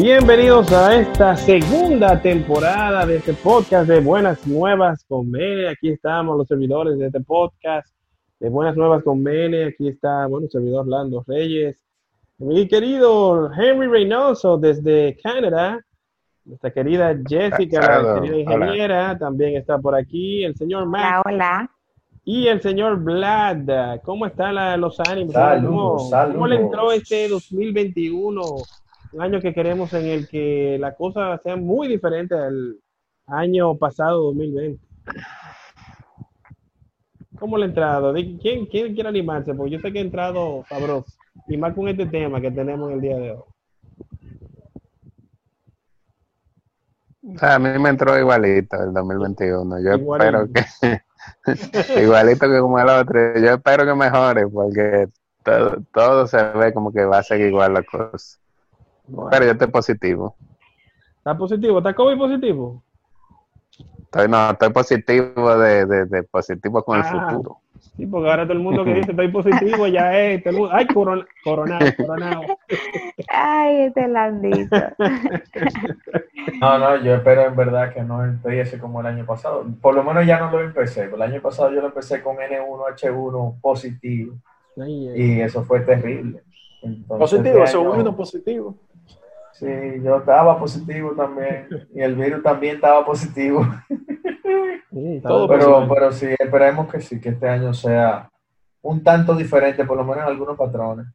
Bienvenidos a esta segunda temporada de este podcast de Buenas Nuevas con Mene. Aquí estamos los servidores de este podcast de Buenas Nuevas con Mene. Aquí está, bueno, el servidor Lando Reyes. Mi querido Henry Reynoso desde Canadá. Nuestra querida Jessica, la querida ingeniera, también está por aquí. El señor Matt. Hola, Y el señor Vlad. ¿Cómo están los ánimos? ¿Cómo, Saludos, saludos. cómo le entró este 2021? Un año que queremos en el que la cosa sea muy diferente al año pasado, 2020. ¿Cómo entrado? Di- ¿Quién, quién quiere animarse? Porque yo sé que ha entrado sabroso. Y más con este tema que tenemos en el día de hoy. A mí me entró igualito el 2021. Yo Igualito. espero que, igualito que como el otro, yo espero que mejore porque todo, todo se ve como que va a seguir igual la cosa. Bueno, Pero yo estoy positivo. ¿Está positivo? ¿Está COVID positivo? Estoy, no, estoy positivo de, de, de positivo con el Ah. futuro. Sí, porque ahora todo el mundo que dice estoy positivo ya es. todo el mundo- ay, corona, coronado, coronado. ay, este landito. No, no, yo espero en verdad que no empiece como el año pasado. Por lo menos ya no lo empecé. El año pasado yo lo empecé con N1H1 positivo Ay, ay. y eso fue terrible. Entonces, Positivo, año- seguro positivo. Sí, yo estaba positivo también y el virus también estaba positivo. Sí, Todo. Pero, pero sí, esperemos que sí, que este año sea un tanto diferente, por lo menos en algunos patrones.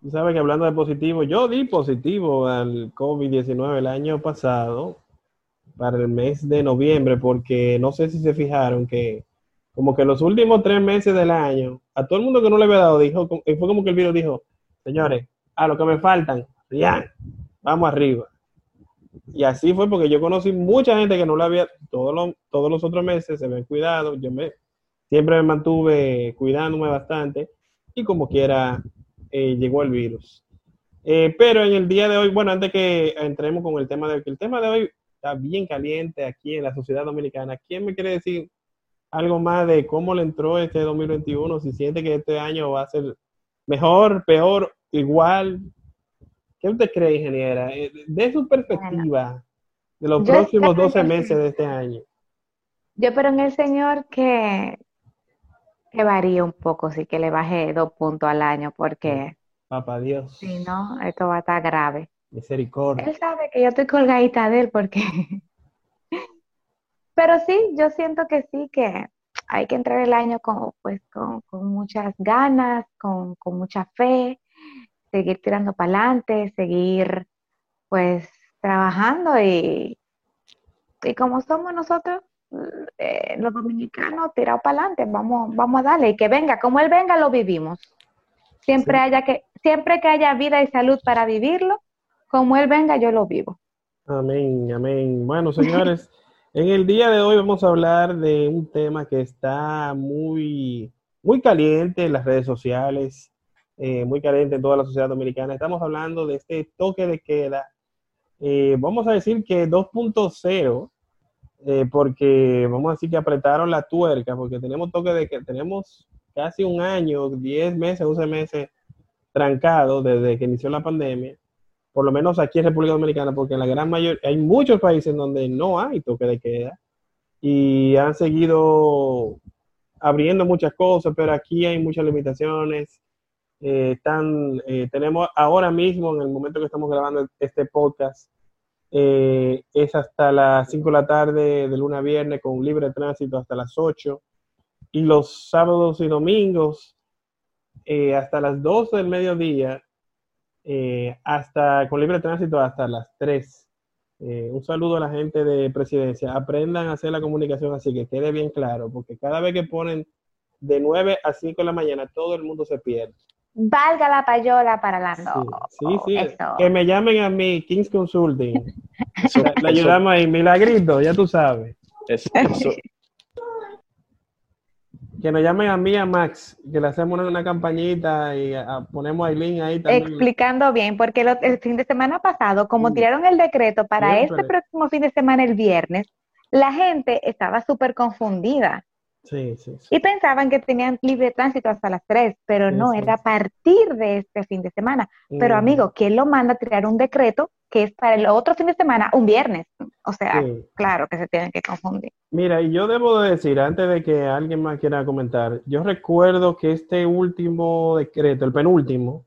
Tú sabes que hablando de positivo, yo di positivo al COVID-19 el año pasado, para el mes de noviembre, porque no sé si se fijaron que como que los últimos tres meses del año, a todo el mundo que no le había dado, dijo, fue como que el virus dijo, señores, a lo que me faltan, ya, vamos arriba. Y así fue porque yo conocí mucha gente que no lo había, todos los, todos los otros meses se ven cuidado, yo me, siempre me mantuve cuidándome bastante y como quiera eh, llegó el virus. Eh, pero en el día de hoy, bueno, antes que entremos con el tema de hoy, que el tema de hoy está bien caliente aquí en la sociedad dominicana. ¿Quién me quiere decir algo más de cómo le entró este 2021? Si siente que este año va a ser mejor, peor, igual. ¿Qué usted cree, ingeniera? Eh, De su perspectiva de los próximos espero 12 que meses de este año. Yo espero en el Señor que, que varíe un poco, sí, que le baje dos puntos al año, porque Papá Dios, si no, esto va a estar grave. misericordia. Él sabe que yo estoy colgadita de él porque... Pero sí, yo siento que sí, que hay que entrar el año con, pues, con, con muchas ganas, con, con mucha fe, seguir tirando para adelante, seguir pues trabajando y, y como somos nosotros, eh, los dominicanos, tirados para adelante, vamos, vamos a darle y que venga, como él venga, lo vivimos. Siempre Sí. haya que, siempre que haya vida y salud para vivirlo, como él venga, yo lo vivo. Amén, amén. Bueno, señores, en el día de hoy vamos a hablar de un tema que está muy, muy caliente en las redes sociales, eh, muy caliente en toda la sociedad dominicana. Estamos hablando de este toque de queda, eh, vamos a decir que 2.0, eh, porque vamos a decir que apretaron la tuerca, porque tenemos toque de que tenemos casi un año, 10 meses, 11 meses trancados desde que inició la pandemia por lo menos aquí en República Dominicana, porque en la gran mayoría, hay muchos países donde no hay toque de queda y han seguido abriendo muchas cosas, pero aquí hay muchas limitaciones. Eh, eh, tenemos ahora mismo, en el momento que estamos grabando este podcast, eh, es hasta las 5 de la tarde, de lunes a viernes, con libre tránsito hasta las 8. Y los sábados y domingos, eh, hasta las 12 del mediodía, eh, hasta con libre tránsito hasta las 3. Eh, un saludo a la gente de presidencia. Aprendan a hacer la comunicación así que quede bien claro, porque cada vez que ponen de 9 a 5 de la mañana, todo el mundo se pierde. Valga la payola para la Sí, no. sí, sí. Eso. Que me llamen a mí, Kings Consulting. Eso, Le ayudamos ahí, milagrito, ya tú sabes. eso- eso- Que nos llamen a mí, a Max, que le hacemos una, una campañita y a- a- ponemos a Aileen ahí también. Explicando bien, porque lo- el fin de semana pasado, como tiraron el decreto para este próximo fin de semana, el viernes, la gente estaba súper confundida. Sí, sí, sí. Y pensaban que tenían libre tránsito hasta las 3, pero no, era a partir de este fin de semana. Pero Mm, amigo, ¿quién lo manda a tirar un decreto que es para el otro fin de semana, un viernes? O sea, claro que se tienen que confundir. Mira, y yo debo de decir, antes de que alguien más quiera comentar, yo recuerdo que este último decreto, el penúltimo,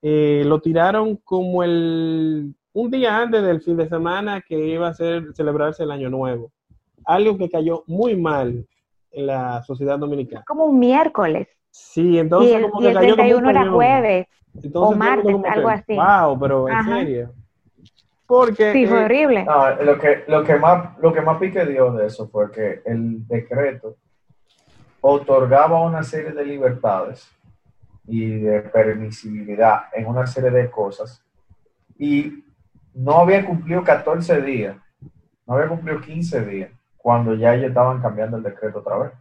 eh, lo tiraron como el un día antes del fin de semana que iba a ser celebrarse el Año Nuevo. Algo que cayó muy mal en la sociedad dominicana. Como un miércoles. Sí, Y entonces el, como y el cayó como un 31 era jueves. Entonces, o martes, que, algo así. Wow, pero en Ajá. serio. Porque Sí, fue eh, horrible. No, lo que, lo que más, lo que más pique dio de eso fue que el decreto otorgaba una serie de libertades y de permisibilidad en una serie de cosas y no había cumplido 14 días, no había cumplido 15 días cuando ya ellos estaban cambiando el decreto otra vez.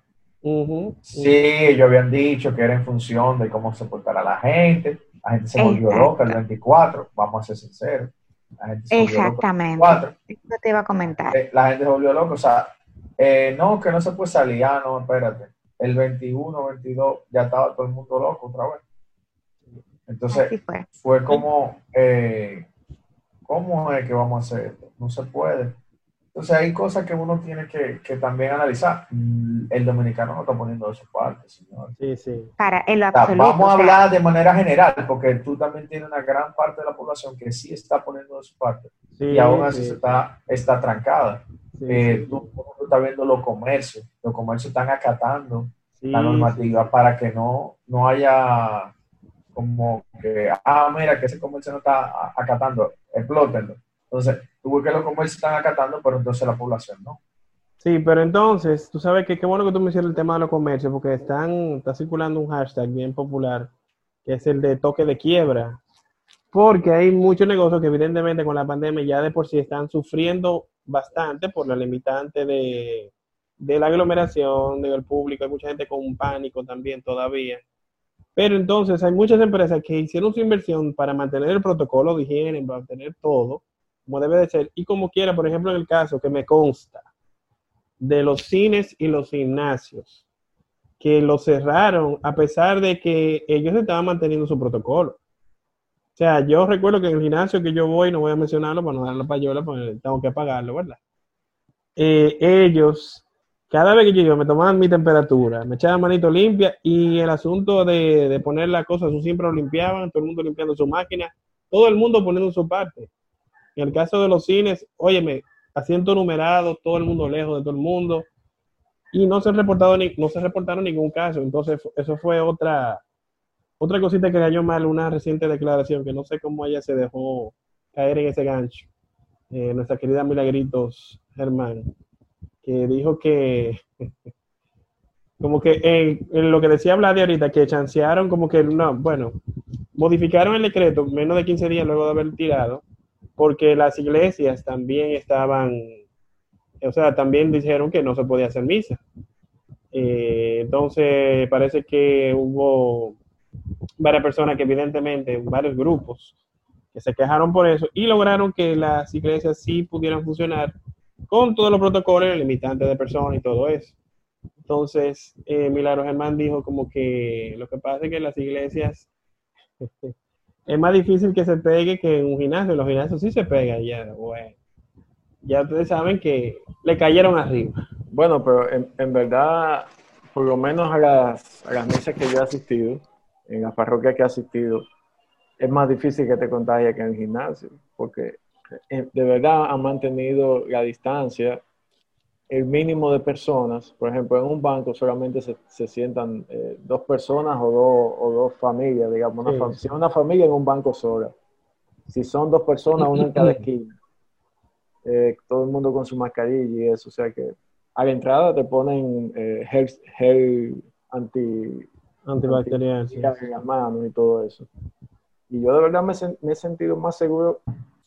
Sí, ellos habían dicho que era en función de cómo se portara la gente. La gente se volvió loca el 24, vamos a ser sinceros. La gente se volvió loca el Exactamente. 24. Eso te iba a comentar. Eh, la gente se volvió loca. O sea, eh, no, que no se puede salir. Ah, no, espérate. El 21, 22, ya estaba todo el mundo loco otra vez. Entonces, fue. fue como, eh, ¿cómo es que vamos a hacer esto? No se puede. Entonces, hay cosas que uno tiene que, que también analizar. Mm, El dominicano no está poniendo de su parte, señor. sí, sí. Para, en lo O sea, absoluto. vamos a o sea, hablar de manera general, porque tú también tienes una gran parte de la población que sí está poniendo de su parte Sí, y aún así sí, se está, está trancada. sí, Eh, sí, tú, tú estás viendo los comercios, los comercios están acatando sí, la normativa para que no, no haya como que, ah, mira, que ese comercio no está acatando, explótenlo. Entonces, tú ves que los comercios están acatando, pero entonces la población no. Sí, pero entonces, tú sabes que qué bueno que tú mencionas el tema de los comercios, porque están, está circulando un hashtag bien popular, que es el de toque de quiebra, porque hay muchos negocios que evidentemente con la pandemia ya de por sí están sufriendo bastante por la limitante de, de la aglomeración del público, hay mucha gente con pánico también todavía. Pero entonces hay muchas empresas que hicieron su inversión para mantener el protocolo de higiene, para mantener todo como debe de ser, y como quiera, por ejemplo, en el caso que me consta, de los cines y los gimnasios, que lo cerraron a pesar de que ellos estaban manteniendo su protocolo. O sea, yo recuerdo que en el gimnasio que yo voy, no voy a mencionarlo para no dar la payola, porque tengo que pagarlo, ¿verdad? Eh, ellos, cada vez que yo me tomaban mi temperatura, me echaban manito limpia y el asunto de, de poner las cosas, eso siempre lo limpiaban, todo el mundo limpiando su máquina, todo el mundo poniendo su parte. En el caso de los cines, óyeme, asiento numerado, todo el mundo lejos de todo el mundo, y no se, reportaron ningún caso. Entonces, eso fue otra, otra cosita que cayó mal, una reciente declaración, que no sé cómo ella se dejó caer en ese gancho. Eh, nuestra querida Milagritos Germán, que dijo que, como que en, en lo que decía Vladi ahorita, que chancearon como que, no, bueno, modificaron el decreto menos de 15 días luego de haber tirado, porque las iglesias también estaban, o sea, también dijeron que no se podía hacer misa. Eh, entonces, parece que hubo varias personas que evidentemente, varios grupos, que se quejaron por eso y lograron que las iglesias sí pudieran funcionar con todos los protocolos, limitantes de personas y todo eso. Entonces, eh, Milagro Germán dijo como que lo que pasa es que las iglesias es más difícil que se pegue que en un gimnasio. Los gimnasios sí se pegan ya, bueno. Ya ustedes saben que le cayeron arriba. Bueno, pero en, en verdad, por lo menos a las, a las misas que yo he asistido, en las parroquias que he asistido, es más difícil que te contagie que en el gimnasio, porque eh, de verdad han mantenido la distancia, el mínimo de personas. Por ejemplo, en un banco solamente se, se sientan eh, dos personas o dos, o dos familias, digamos, una, Sí. si una familia en un banco sola. Si son dos personas, una en cada esquina. Eh, todo el mundo con su mascarilla y eso, o sea que a la entrada te ponen eh, gel, gel anti, Antibacterial. sí. en las manos y todo eso. Y yo de verdad me, me he sentido más seguro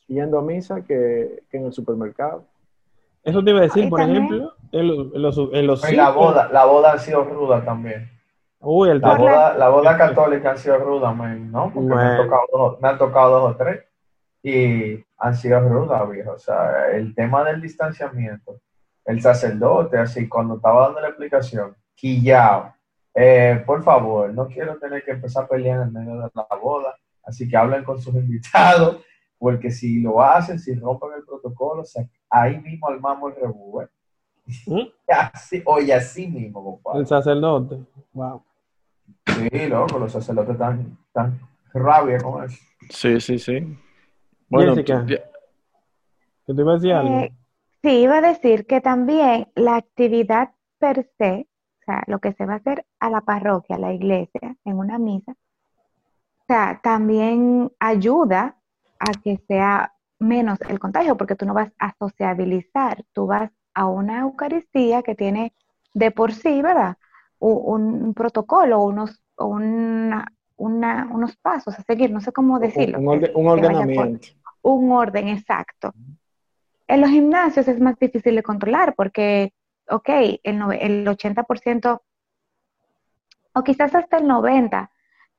yendo a misa que, que en el supermercado. Eso te iba a decir, por también- ejemplo, en los, en los, en los Y la boda, la boda ha sido ruda también. Uy, el La boda, la boda católica ha sido ruda, man, ¿no? Porque me, han tocado dos, me han tocado dos o tres y han sido rudas, viejo. O sea, el tema del distanciamiento, el sacerdote, así, cuando estaba dando la explicación, quillao. Eh, por favor, no quiero tener que empezar a pelear en medio de la boda, así que hablen con sus invitados, porque si lo hacen, si rompen el protocolo, se- ahí mismo armamos el rebú. ¿eh? ¿Mm? Así, oye, así mismo, compadre. El sacerdote. Wow. Sí, loco, los sacerdotes están tan rabia con eso. Sí, sí, sí. Bueno, Jessica. ¿Que te iba a decir algo? Eh, sí, iba a decir que también la actividad per se, o sea, lo que se va a hacer a la parroquia, a la iglesia, en una misa, o sea, también ayuda a que sea menos el contagio, porque tú no vas a sociabilizar, tú vas a una Eucaristía que tiene de por sí, ¿verdad? Un, un protocolo, unos, una- una- unos pasos a seguir, no sé cómo decirlo. un, orde- un que vaya por- ordenamiento. un orden exacto. En los gimnasios es más difícil de controlar porque, ok, el, el 80% o quizás hasta el 90%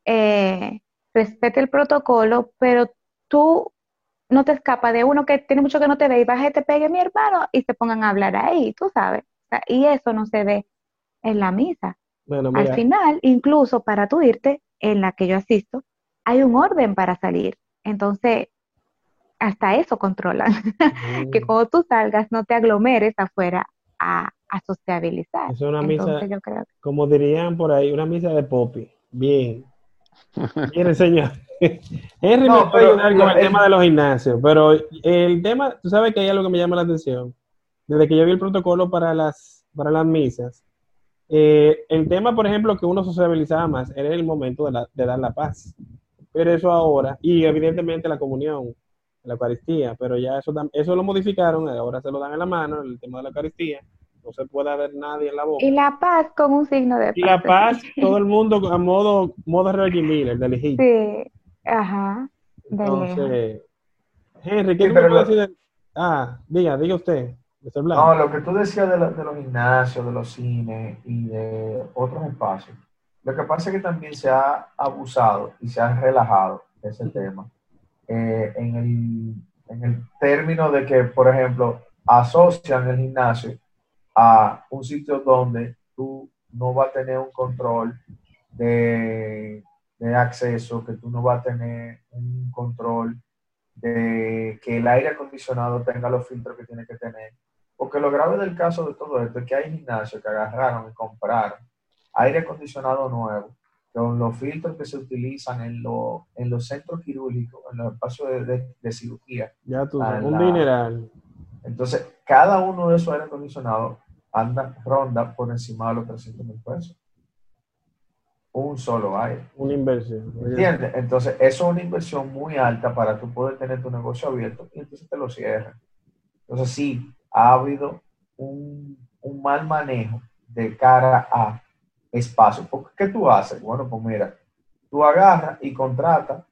eh, respete el protocolo, pero tú no te escapas de uno que tiene mucho que no te ve y baje, te pegue mi hermano y se pongan a hablar ahí, tú sabes. O sea, y eso no se ve en la misa. Bueno, Al final, incluso para tú irte, en la que yo asisto, hay un orden para salir. Entonces, hasta eso controlan. que mm, cuando tú salgas no te aglomeres afuera a, a sociabilizar. es una misa, Entonces, yo creo que como dirían por ahí, una misa de popi. Bien. Bien, señor. Henry No, me puede ayudar con el el- tema de los gimnasios, pero el tema, tú sabes que hay algo que me llama la atención. Desde que yo vi el protocolo para las, para las misas, eh, el tema, por ejemplo, que uno sociabilizaba más era el momento de, la- de dar la paz. Pero eso ahora, y evidentemente la comunión, la Eucaristía, pero ya eso, eso lo modificaron, ahora se lo dan en la mano, el tema de la Eucaristía, no se puede ver nadie en la boca. Y la paz con un signo de paz. Y la paz, todo el mundo a modo, modo Reggie Miller, del Egipto. Sí, ajá. de. Entonces, Henry, ¿qué Sí, pero lo- decir? de- Ah, diga, diga usted. No, lo que tú decías de, la- de los gimnasios, de los cines y de otros espacios, lo que pasa es que también se ha abusado y se ha relajado ese tema eh, en, el, en el término de que, por ejemplo, asocian el gimnasio a un sitio donde tú no vas a tener un control de, de acceso, que tú no vas a tener un control de que el aire acondicionado tenga los filtros que tiene que tener. Porque lo grave del caso de todo esto es que hay gimnasios que agarraron y compraron aire acondicionado nuevo, con los filtros que se utilizan en, lo- en los centros quirúrgicos, en los espacios de, de- de cirugía. ya tú, a sabes, un la- dineral. Entonces, cada uno de esos aire acondicionados anda, ronda por encima de los 300 mil pesos. Un solo aire. Una inversión. ¿Entiendes? Entonces, eso es una inversión muy alta para tú poder tener tu negocio abierto y entonces te lo cierran. Entonces, sí, ha habido un, un mal manejo de cara a espacio. Porque, ¿Qué tú haces? Bueno, pues mira, tú agarras y contratas.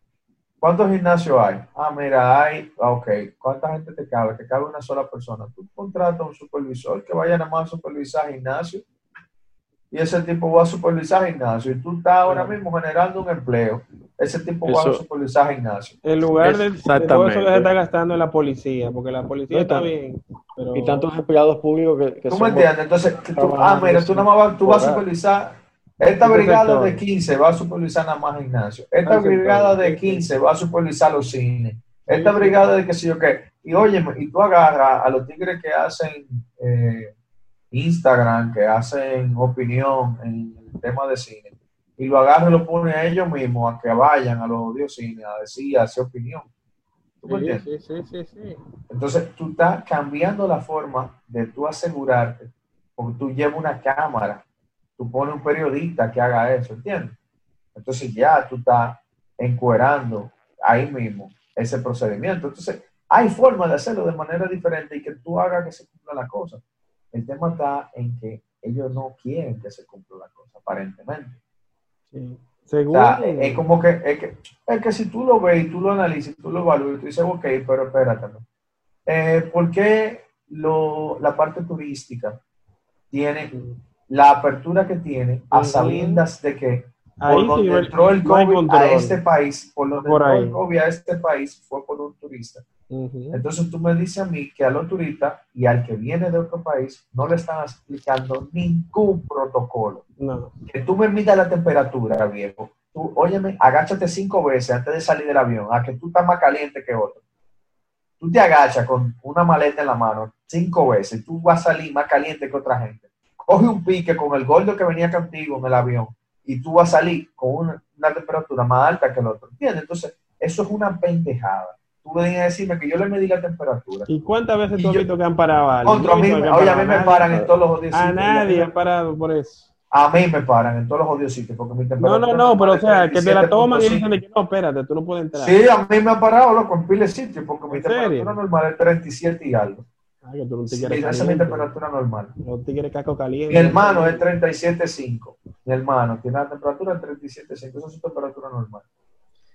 ¿Cuántos gimnasios hay? Ah, mira, hay, ah, ok, ¿cuánta gente te cabe? Te cabe una sola persona. Tú contratas a un supervisor que vaya nada más a supervisar gimnasio y ese tipo va a supervisar gimnasio y tú estás ahora mismo generando un empleo. Ese tipo va a supervisar gimnasio. En lugar de, de todo eso que se está gastando en la policía, porque la policía No, está bien. Pero Y tantos empleados públicos que, que ¿Tú me entiendes? Entonces, que tú, ah, mira, tú nada más vas, tú vas a supervisar, esta brigada de 15 va a supervisar nada más gimnasio, esta sector, brigada de sí. 15 va a supervisar los cines, esta brigada de qué sé yo qué. Y oye, y tú agarras a los tigres que hacen eh, Instagram, que hacen opinión en el tema de cine, y lo agarras y lo pones a ellos mismos a que vayan a los odios cines a decir, a hacer opinión. ¿Tú Sí, sí, sí, sí, sí. Entonces, tú estás cambiando la forma de tú asegurarte, porque tú llevas una cámara, tú pones un periodista que haga eso, ¿entiendes? Entonces ya tú estás encuerando ahí mismo ese procedimiento. Entonces, hay forma de hacerlo de manera diferente y que tú hagas que se cumpla la cosa. El tema está en que ellos no quieren que se cumpla la cosa, aparentemente. sí. O Según, es como que es, que es que si tú lo ves y tú lo analizas, y tú lo evalúas y tú dices, ok, pero espérate. Eh, ¿por qué lo- la parte turística tiene la apertura que tiene a sabiendas de que Ahí por donde entró el COVID a este país, por donde Por entró el COVID a este país fue por un turista. Entonces tú me dices a mí que a los turistas y al que viene de otro país no le están explicando ningún protocolo. No. Que tú me midas la temperatura, viejo. Tú, óyeme, agáchate cinco veces antes de salir del avión, a que tú estás más caliente que otro. Tú te agachas con una maleta en la mano cinco veces, tú vas a salir más caliente que otra gente. Coge un pique con el gordo que venía contigo en el avión y tú vas a salir con una, una temperatura más alta que el otro. ¿Entiendes? Entonces, eso es una pendejada. Tú venías a decirme que yo le medí la temperatura. ¿Y cuántas veces Y tú has visto que han parado a alguien? A mí, no a han mí me paran en todos los odios A sitios. nadie han parado por eso. A mí me paran en todos los odios sitios porque mi No, temperatura no, no, pero o sea, que te la 37.5. toman y dicen que no, espérate, tú no puedes entrar. Sí, a mí me ha parado, loco, en pile de sitios porque mi temperatura normal es 37 y algo. Ah, que tú no te Sí, quieres esa es mi temperatura normal. No te quieres caco caliente. Mi hermano es 37.5. Mi hermano tiene la temperatura de 37.5. Esa es su temperatura normal.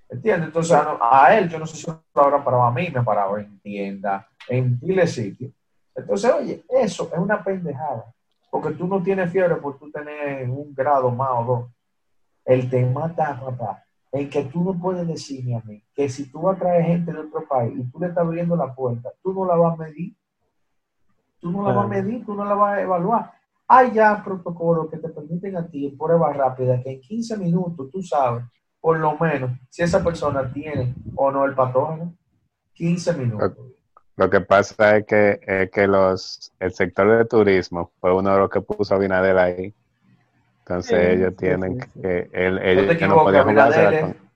¿Entiendes? Entonces, a, él, yo no sé si lo habrán parado a mí, me ha parado en tienda, en pile de sitios. Entonces, oye, eso es una pendejada. Porque tú no tienes fiebre por tú tener un grado más o dos. El tema está, papá, en que tú no puedes decirme a mí que si tú vas a traer gente de otro país y tú le estás abriendo la puerta, tú no la vas a medir. Tú no la vas a medir, tú no la vas a evaluar. Hay ya protocolos que te permiten a ti, en pruebas rápidas, que en 15 minutos tú sabes, por lo menos, si esa persona tiene o no el patógeno. 15 minutos. Lo que pasa es que, es que los, el sector de turismo fue uno de los que puso a Abinader ahí. Entonces Sí, ellos tienen sí, sí. que, él, No te ellos que no podían Abinader con...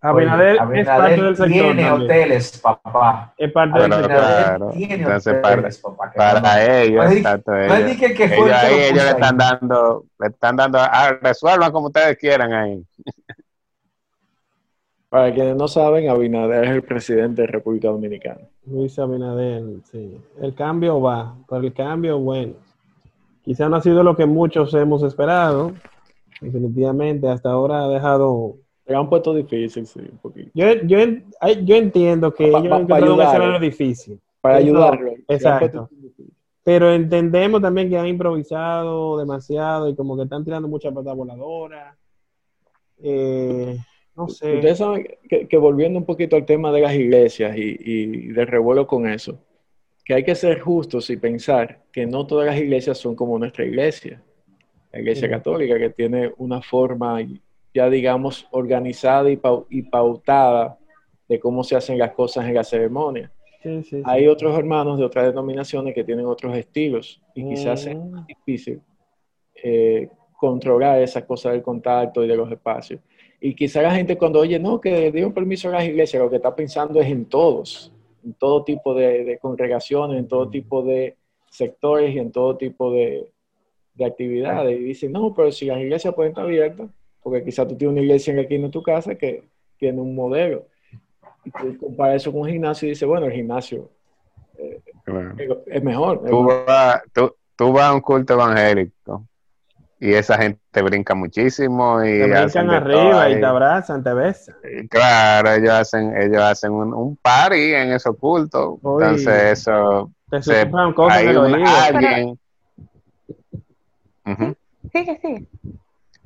Abinader, Oye, es Abinader parte del sector tiene también. hoteles, papá. Es parte del Pero, sector. Claro. tiene Entonces, hoteles, papá. que Para no- ellos, No exacto, ellos, que, que ellos ahí, lo ellos le están dando, le están dando, ah, resuelvan como ustedes quieran ahí. Para quienes no saben, Abinader es el presidente de República Dominicana. Luis Abinader, sí. El cambio va, pero el cambio, bueno. Quizá no ha sido lo que muchos hemos esperado. Definitivamente, hasta ahora ha dejado. Se han puesto difícil, sí, un poquito. Yo, yo, yo entiendo que Pa- ellos un escenario difícil. Para ayudarlo. exacto. Pero entendemos también que han improvisado demasiado y como que están tirando mucha pata voladora. Eh, no sé. Ustedes saben que, que volviendo un poquito al tema de las iglesias y, y del revuelo con eso, que hay que ser justos y pensar que no todas las iglesias son como nuestra iglesia. La iglesia católica que tiene una forma ya digamos organizada y, pau- y pautada de cómo se hacen las cosas en la ceremonia. Sí, sí, sí. Hay otros hermanos de otras denominaciones que tienen otros estilos y quizás es Mm, difícil eh, controlar esa cosa del contacto y de los espacios. Y quizá la gente cuando oye, no, que dieron permiso a las iglesias, lo que está pensando es en todos, en todo tipo de, de congregaciones, en todo tipo de sectores y en todo tipo de, de actividades. Y dicen, no, pero si las iglesias pueden estar abiertas, porque quizá tú tienes una iglesia en esquina de tu casa que tiene un modelo. Y tú comparas eso con un gimnasio y dices, bueno, el gimnasio Claro. es mejor. es Tú vas, tú, tú vas a un culto evangélico y esa gente brinca muchísimo y Te hacen brincan arriba y te abrazan, te besan. Claro, ellos hacen, ellos hacen un, un party en esos cultos. Uy. Entonces eso Te se- cosas hay en un- alguien. Ujú. Sigue, sigue.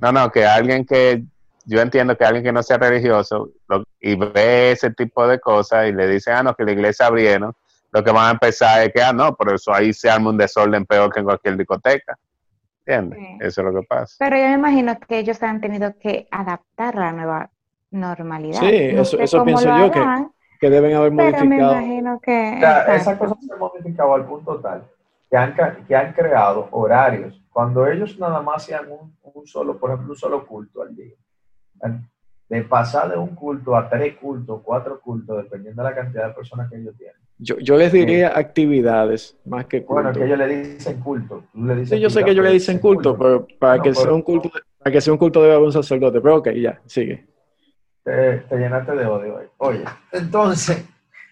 No, no, que alguien que yo entiendo que alguien que no sea religioso lo- y ve ese tipo de cosas y le dice, ah, no, que la iglesia abrieron, lo que van a empezar es que, ah, no, por eso ahí se arma un desorden peor que en cualquier discoteca. ¿Entiendes? Sí. Eso es lo que pasa. Pero yo me imagino que ellos han tenido que adaptar la nueva normalidad. Sí, No eso- eso pienso lo yo que- harán, que deben haber pero me modificado. imagino que... O sea, exacto. esa cosa se ha modificado al punto tal que han, que han creado horarios. Cuando ellos nada más hacían un, un solo, por ejemplo, un solo culto al día. De pasar de un culto a tres cultos, cuatro cultos, dependiendo de la cantidad de personas que ellos tienen. Yo, yo les diría actividades más que culto. Bueno, que ellos le dicen culto. Le dices Sí, yo sé culto, que ellos le dicen culto, pero para No, que pero- sea un culto, para que sea un culto debe haber un sacerdote. Pero ok, ya, sigue. Te, te llenaste de odio. hoy. Oye, entonces,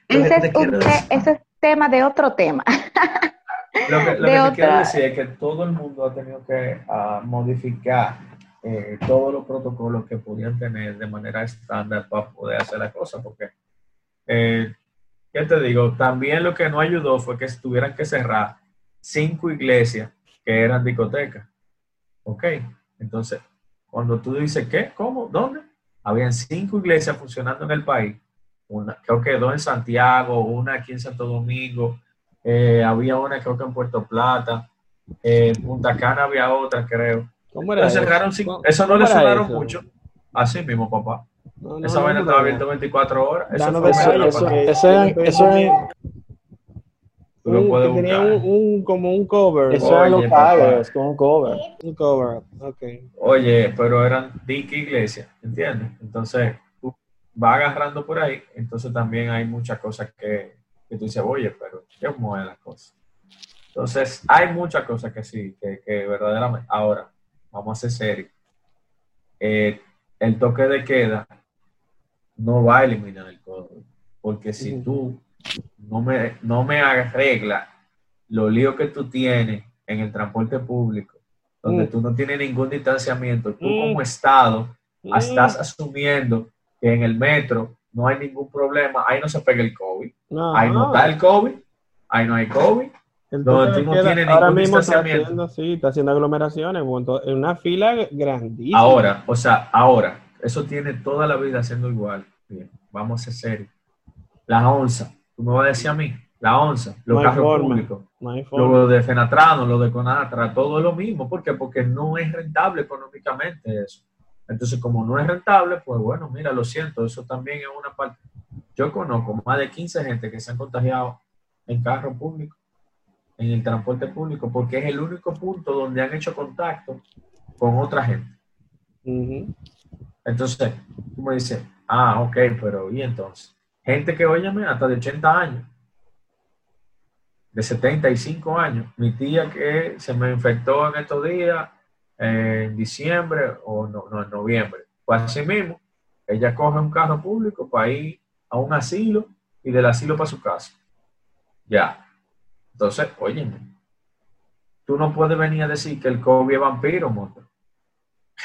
Ese es, te- ese es tema de otro tema. Lo que, lo que te quiero decir es que todo el mundo ha tenido que ah, modificar eh, todos los protocolos que podían tener de manera estándar para poder hacer la cosa, porque, eh, ¿qué te digo? También lo que no ayudó fue que tuvieran que cerrar cinco iglesias que eran discotecas. ¿Ok? Entonces, cuando tú dices, ¿qué? ¿Cómo? ¿Dónde? Habían cinco iglesias funcionando en el país. Una, creo que dos en Santiago, una aquí en Santo Domingo, eh, había una creo que en Puerto Plata, eh, en Punta Cana había otra, creo. ¿Cómo era Entonces, eso? cerraron cinco- ¿Cómo- eso no le sonaron eso? mucho. Así mismo, papá. No, no, Esa no, vaina no, estaba no. abierta 24 horas. Eso fue eso- eso eso Un- puedes que tenía un, un- como un cover. Eso Oye, es papá. es como un cover. Un cover, ok. Oye, pero eran dique iglesias, ¿entiendes? Entonces, tú vas agarrando por ahí, entonces también hay muchas cosas que, que tú dices, oye, pero ¿cómo es la cosa? Entonces, hay muchas cosas que sí, que, que verdaderamente. Ahora, vamos a ser serios. Eh, el toque de queda no va a eliminar el COVID, porque si Ujú. tú no me, no me arreglas los líos que tú tienes en el transporte público, donde Mm. tú no tienes ningún distanciamiento, tú Mm. como Estado Mm, estás asumiendo que en el metro no hay ningún problema, ahí no se pega el COVID, no, ahí no está el COVID, ahí no hay COVID, El donde tú no tienes ahora ningún mismo está haciendo, sí, está haciendo aglomeraciones, en una fila grandísima. Ahora, o sea, ahora, eso tiene toda la vida siendo igual. Bien, vamos a ser serios. La onza, tú me vas a decir a mí, la onza, los No carros forma. públicos, No hay forma. lo de Fenatrano, lo de Conatra, todo es lo mismo. ¿Por qué? Porque no es rentable económicamente eso. Entonces, como no es rentable, pues bueno, mira, lo siento, eso también es una parte. Yo conozco más de 15 gente que se han contagiado en carro público, en el transporte público, porque es el único punto donde han hecho contacto con otra gente. Entonces, tú me dices, ah, ok, pero ¿y entonces? Gente que, óyeme, hasta de 80 años, de 75 años. Mi tía que se me infectó en estos días, en diciembre o no, no, en noviembre. Pues así mismo, ella coge un carro público para ir a un asilo y del asilo para su casa. Ya. Entonces, óyeme, tú no puedes venir a decir que el COVID es vampiro, monta.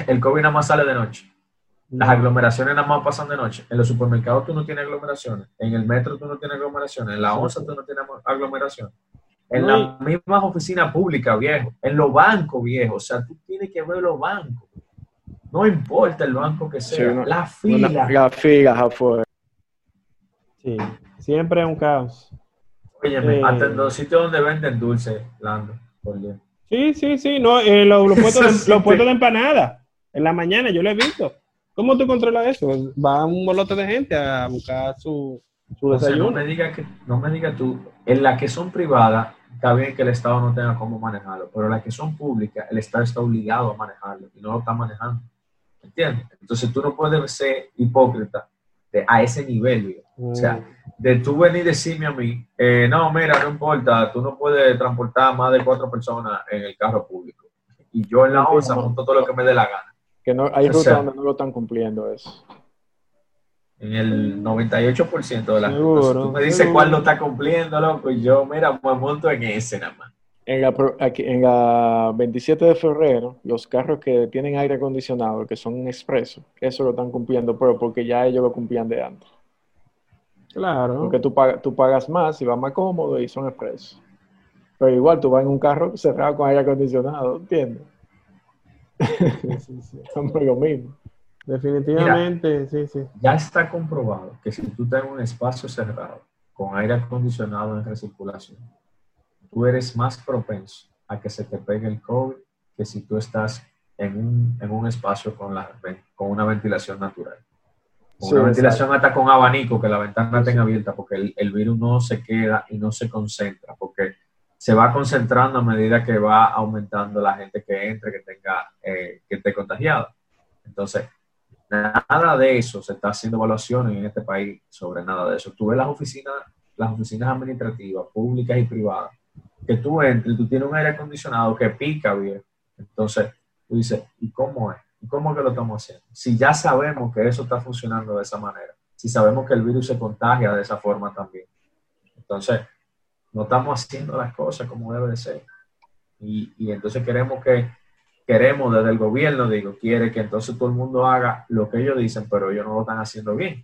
El COVID nada más sale de noche. Las aglomeraciones nada más pasan de noche. En los supermercados tú no tienes aglomeraciones. En el metro tú no tienes aglomeraciones. En la onza tú no tienes aglomeraciones. En No, las mismas oficinas públicas, viejo. En los bancos, viejo. O sea, tú tienes que ver los bancos. No importa el banco que sea. Sí, una- la fila. Las filas afuera. Sí, siempre es un caos. Óyeme, Eh. hasta en los sitios donde venden dulce, Lando. por Dios. Sí, sí, sí, no, eh, los, los puestos, de, los puestos de empanada, en la mañana, yo lo he visto. ¿Cómo tú controlas eso? Va un molote de gente a buscar su, su O sea, no me digas que, no me digas tú, en las que son privadas, está bien que el Estado no tenga cómo manejarlo, pero las que son públicas, el Estado está obligado a manejarlo y no lo está manejando. ¿Entiendes? Entonces tú no puedes ser hipócrita de- a ese nivel, viejo. O sea, de tú venir y decirme a mí, eh, no, mira, no importa, tú no puedes transportar más de cuatro personas en el carro público. Y yo en la onza monto todo lo que me dé la gana. Que no, hay O rutas sea- donde no lo están cumpliendo eso. En el 98% de las Seguro, cosas. Tú me dices seguro. cuál lo está cumpliendo, loco, y yo, mira, me monto en ese nada más. En la, pro- aquí, en la 27 de febrero, los carros que tienen aire acondicionado, que son expresos, eso lo están cumpliendo, pero porque ya ellos lo cumplían de antes. Claro. Porque tú, pagas, tú pagas más y va más cómodo y son expresos. Pero igual tú vas en un carro cerrado con aire acondicionado, ¿entiendes? Sí, sí, sí. Son lo mismo. Definitivamente, sí, sí. Ya está comprobado que si tú estás en un espacio cerrado, con aire acondicionado en recirculación, tú eres más propenso a que se te pegue el COVID que si tú estás en un, en un espacio con, la, con una ventilación natural. Con Sí, una ventilación hasta con abanico, que la ventana tenga abierta, porque el, el virus no se queda y no se concentra, porque se va concentrando a medida que va aumentando la gente que entre, que tenga, eh, que esté contagiada. Entonces, nada de eso, se está haciendo evaluaciones en este país sobre nada de eso. Tú ves las oficinas, las oficinas administrativas, públicas y privadas, que tú entres tú tienes un aire acondicionado que pica bien. Entonces, tú dices, ¿y cómo es? ¿Y cómo es que lo estamos haciendo? Si ya sabemos que eso está funcionando de esa manera, si sabemos que el virus se contagia de esa forma también. Entonces, no estamos haciendo las cosas como debe de ser. Y entonces queremos que, queremos desde el gobierno, digo, quiere que entonces todo el mundo haga lo que ellos dicen, pero ellos no lo están haciendo bien.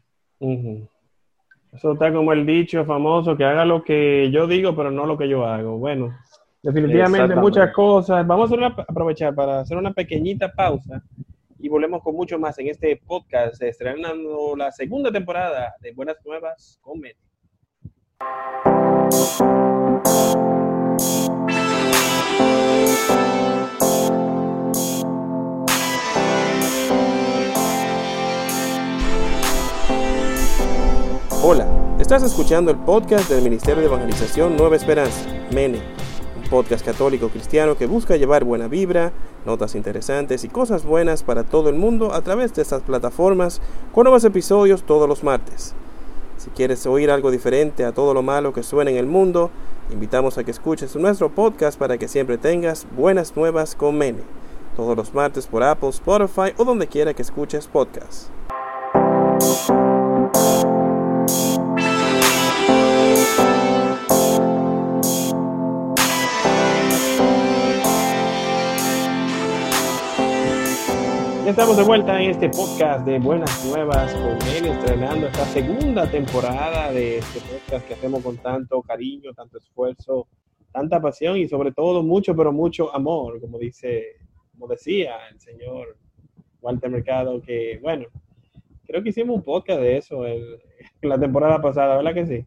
Eso está como el dicho famoso, que haga lo que yo digo, pero no lo que yo hago. Bueno, definitivamente muchas cosas. Vamos a hacer una- aprovechar para hacer una pequeñita pausa y volvemos con mucho más en este podcast, estrenando la segunda temporada de Buenas Nuevas con Meni. Hola, estás escuchando el podcast del Ministerio de Evangelización Nueva Esperanza, MENE, un podcast católico cristiano que busca llevar buena vibra, notas interesantes y cosas buenas para todo el mundo a través de estas plataformas con nuevos episodios todos los martes. Si quieres oír algo diferente a todo lo malo que suena en el mundo, invitamos a que escuches nuestro podcast para que siempre tengas buenas nuevas con Mene, todos los martes por Apple, Spotify o donde quiera que escuches podcasts. Estamos de vuelta en este podcast de Buenas Nuevas con él, estrenando esta segunda temporada de este podcast que hacemos con tanto cariño, tanto esfuerzo, tanta pasión y sobre todo mucho, pero mucho amor, como dice, como decía el señor Walter Mercado, que bueno, creo que hicimos un podcast de eso el, la temporada pasada, ¿verdad que sí?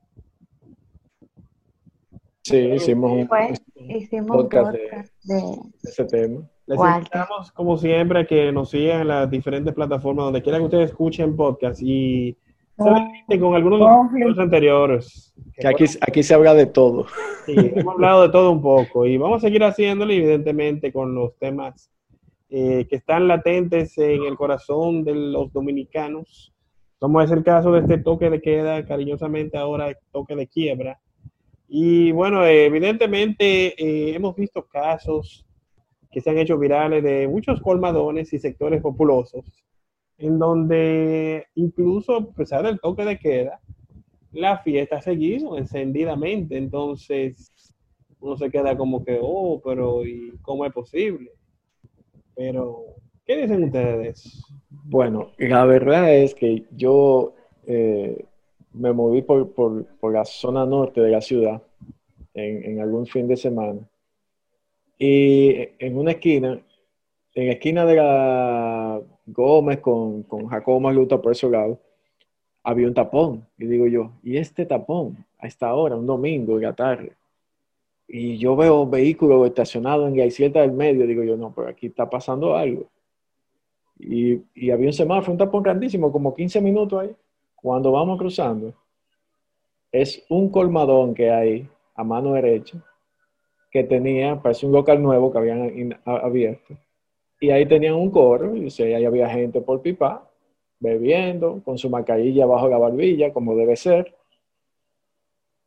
Sí, hicimos un, Pues, hicimos podcast un de, podcast de, de ese tema. Les invitamos, como siempre, a que nos sigan en las diferentes plataformas donde quiera que ustedes escuchen podcast y se deleiten con algunos de los anteriores. Que aquí, aquí se habla de todo. Sí, hemos hablado de todo un poco y vamos a seguir haciéndolo, evidentemente, con los temas eh, que están latentes en el corazón de los dominicanos. Como es el caso de este toque de queda, cariñosamente ahora toque de quiebra. Y bueno, eh, evidentemente eh, hemos visto casos que se han hecho virales de muchos colmadones y sectores populosos, en donde incluso a pesar del toque de queda, la fiesta ha seguido encendidamente. Entonces, uno se queda como que, oh, pero ¿y cómo es posible? Pero, ¿qué dicen ustedes? Bueno, la verdad es que yo eh, me moví por, por- por la zona norte de la ciudad en, en algún fin de semana. Y en una esquina, en la esquina de la Gómez con, con Jacobo Magluta por ese lado, había un tapón. Y digo yo, ¿y este tapón? A esta hora, un domingo en la tarde. Y yo veo vehículos estacionados en la isleta del medio. Digo yo, no, pero aquí está pasando algo. Y, y había un semáforo, un tapón grandísimo, como 15 minutos ahí. Cuando vamos cruzando, es un colmadón que hay a mano derecha, que tenía, parece un local nuevo que habían abierto. Y ahí tenían un coro, y o sea, ahí había gente por pipa, bebiendo, con su mascarilla bajo la barbilla, como debe ser.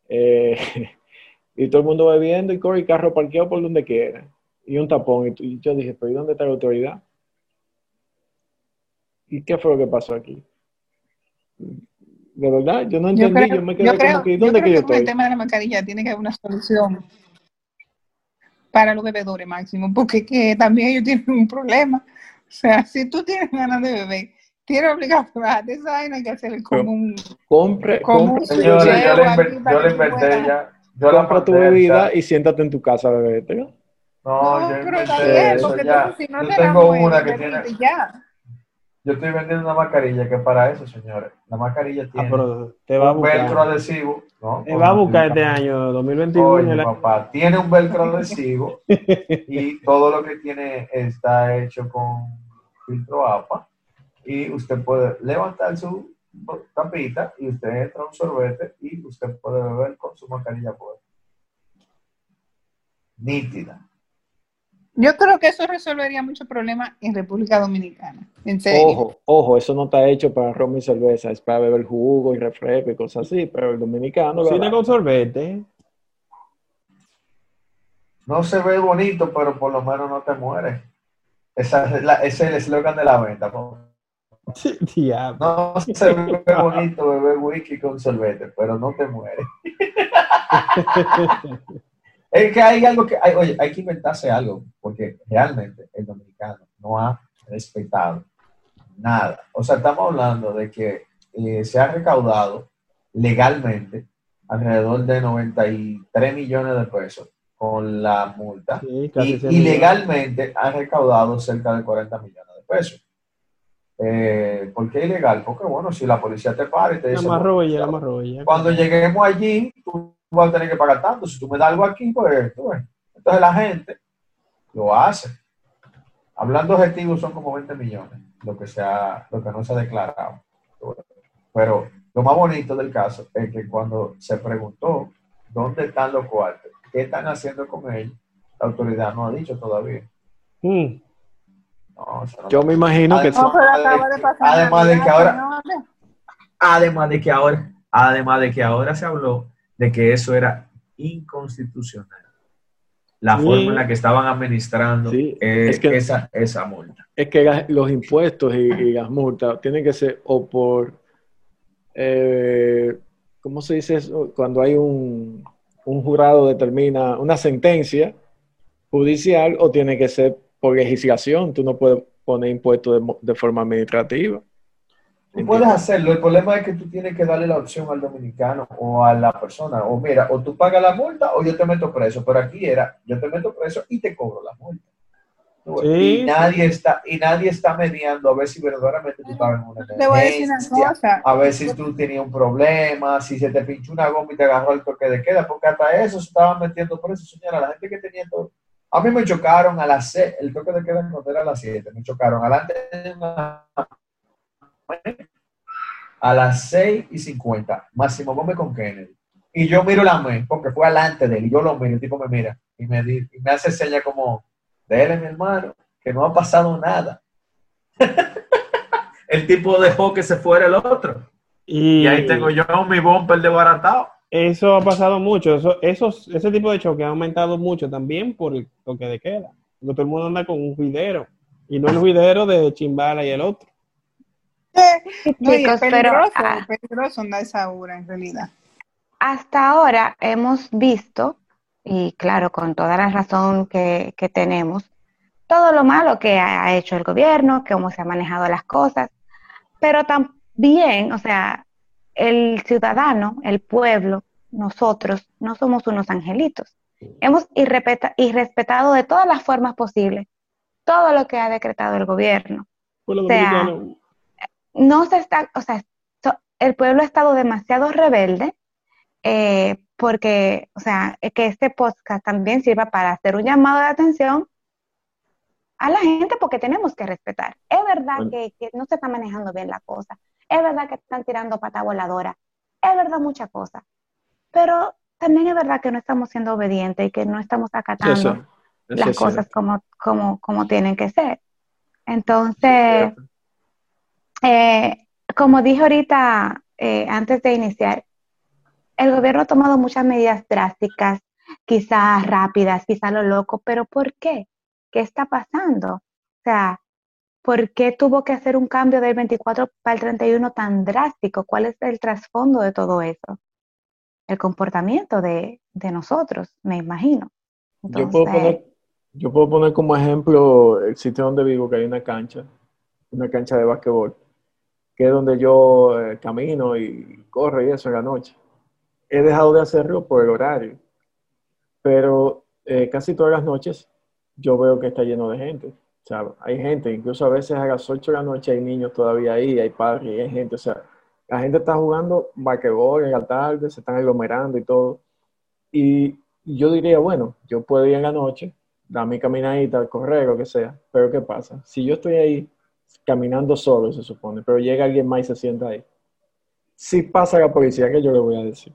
Eh, y todo el mundo bebiendo y corre y carro parqueado por donde quiera. Y un tapón. Y, yo dije, pero ¿y dónde está la autoridad? ¿Y qué fue lo que pasó aquí? De verdad, yo no Yo entendí, yo, creo, me yo quedé creo, como que, yo ¿dónde creo que yo que con el tema de la mascarilla tiene que haber una solución para los bebedores máximo, porque que también ellos tienen un problema. O sea, si tú tienes ganas de beber, tienes obligación a esa vaina hay que hacer como un... Compre, ¿Cómo? compra, Señores, yo le, yo le inventé ya. Yo la compra tu bebida y siéntate en tu casa bebértela. No, No, yo pero está bien, porque ya. entonces si no Yo te tengo una que tiene. ya. Yo estoy vendiendo una mascarilla que para eso, señores. La mascarilla Ah, tiene pero te va a un velcro adhesivo. ¿no? Te va a buscar este año, 2021. Oye, el año- papá, tiene un velcro adhesivo y todo lo que tiene está hecho con filtro APA. Y usted puede levantar su tapita y usted entra a un sorbete y usted puede beber con su mascarilla puesta. Nítida. Yo creo que eso resolvería muchos problemas en República Dominicana. En serio. Ojo, ojo, eso no está hecho para ron y cerveza, es para beber jugo y refresco y cosas así, pero el dominicano lo Cine da. con sorbete. No se ve bonito, pero por lo menos no te mueres. Esa es la- ese es el eslogan de la venta. No se ve bonito beber whisky con sorbete, pero no te mueres. Es que hay algo que, hay, oye, hay que inventarse algo, porque realmente el dominicano no ha respetado nada. O sea, estamos hablando de que eh, se ha recaudado legalmente alrededor de 93 millones de pesos con la multa Sí, y 100 millones. ilegalmente han recaudado cerca de 40 millones de pesos. Eh, ¿Por qué ilegal? Porque bueno, si la policía te para y te La dice, bueno, la cuando lleguemos allí, tú vas a tener que pagar tanto. Si tú me das algo aquí, pues tú ves. Entonces la gente lo hace. Hablando objetivos, son como 20 millones, lo que, se ha- lo que no se ha declarado. Pero lo más bonito del caso es que cuando se preguntó dónde están los cuartos, qué están haciendo con ellos, la autoridad no ha dicho todavía. Mm. No, eso no- Yo me imagino que Además- No, de pasar. Además de que ahora-. Además de que ahora, además de que ahora se habló de que eso era inconstitucional. La Sí. forma en la que estaban administrando Sí, eh, es que- esa, esa multa. es que los impuestos y, y las multas tienen que ser o por, eh, ¿cómo se dice eso? Cuando hay un, un jurado determina una sentencia judicial o tiene que ser por legislación. Tú no puedes poner impuestos de forma administrativa. Tú puedes hacerlo, el problema es que tú tienes que darle la opción al dominicano o a la persona, o mira, o tú pagas la multa o yo te meto preso, pero aquí era, yo te meto preso y te cobro la multa. Sí, y nadie está, y nadie está mediando a ver si verdaderamente tú estabas en una voy a decir una emergencia, cosa. a ver si tú tenías un problema, si se te pinchó una goma y te agarró el toque de queda, porque hasta eso se estaban metiendo preso, señora, la gente que tenía todo. A mí me chocaron a las 6, el toque de queda no era a las 7, me chocaron. Adelante de una a las 6 y 50, Máximo Gómez con Kennedy. Y yo miro la MEN, porque fue alante de él, y yo lo miro, el tipo me mira, y me, y me hace seña como, dele mi hermano, que no ha pasado nada. el tipo dejó que se fuera el otro. Y, Y ahí tengo yo mi bumper desbaratado. Eso ha pasado mucho. Eso, esos, ese tipo de choque ha aumentado mucho también por el toque de queda. Porque todo el mundo anda con un juidero. Y no el juidero de Chimbala y el otro. No, y es Chicos, pero peligroso, ah, es peligroso andar a esa hora en realidad. hasta ahora hemos visto, y claro, con toda la razón que, que tenemos, todo lo malo que ha hecho el gobierno, cómo se han manejado las cosas, pero también, o sea, el ciudadano, el pueblo, nosotros, no somos unos angelitos. Hemos irrespetado de todas las formas posibles todo lo que ha decretado el gobierno Pueblo sea, dominicano. No se está, o sea, el pueblo ha estado demasiado rebelde eh, porque, o sea, eh, que este podcast también sirva para hacer un llamado de atención a la gente porque tenemos que respetar. Es verdad Bueno. que, que no se está manejando bien la cosa, es verdad que están tirando pata voladora, es verdad muchas cosas, pero también es verdad que no estamos siendo obedientes y que no estamos acatando Eso, eso las es cosas como, como, como tienen que ser. Entonces, eh, como dije ahorita, eh, antes de iniciar, el gobierno ha tomado muchas medidas drásticas, quizás rápidas, quizás lo loco, pero ¿por qué? ¿Qué está pasando? O sea, ¿por qué tuvo que hacer un cambio del 24 para el 31 tan drástico? ¿Cuál es el trasfondo de todo eso? El comportamiento de, de nosotros, me imagino. Yo puedo, poner, yo puedo poner como ejemplo el sitio donde vivo, que hay una cancha, una cancha de básquetbol, que es donde yo eh, camino y corro y eso en la noche. He dejado de hacerlo por el horario, pero eh, casi todas las noches yo veo que está lleno de gente. O sea, hay gente, incluso a veces a las 8 de la noche hay niños todavía ahí, hay padres y hay gente. O sea, la gente está jugando basquetbol en la tarde, se están aglomerando y todo. Y yo diría, bueno, yo puedo ir en la noche, dar mi caminadita, correr, lo que sea, pero ¿qué pasa? Si yo estoy ahí caminando solo, se supone, pero llega alguien más y se sienta ahí. Si pasa la policía, ¿qué yo le voy a decir?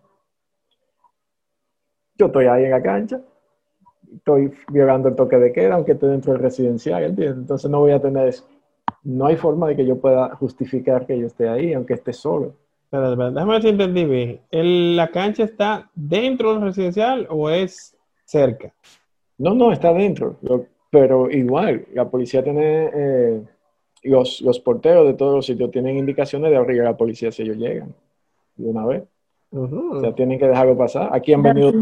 Yo estoy ahí en la cancha, estoy violando el toque de queda, aunque esté dentro del residencial, ¿entiendes? Entonces no voy a tener eso. No hay forma de que yo pueda justificar que yo esté ahí, aunque esté solo. Espera, espera, déjame ver si entendí bien. ¿El- ¿La cancha está dentro del residencial o es cerca? No, no, está dentro. Lo- pero igual, la policía tiene, eh, los, los porteros de todos los sitios tienen indicaciones de abrir a la policía si ellos llegan de una vez. O sea, tienen que dejarlo pasar. Aquí han venido,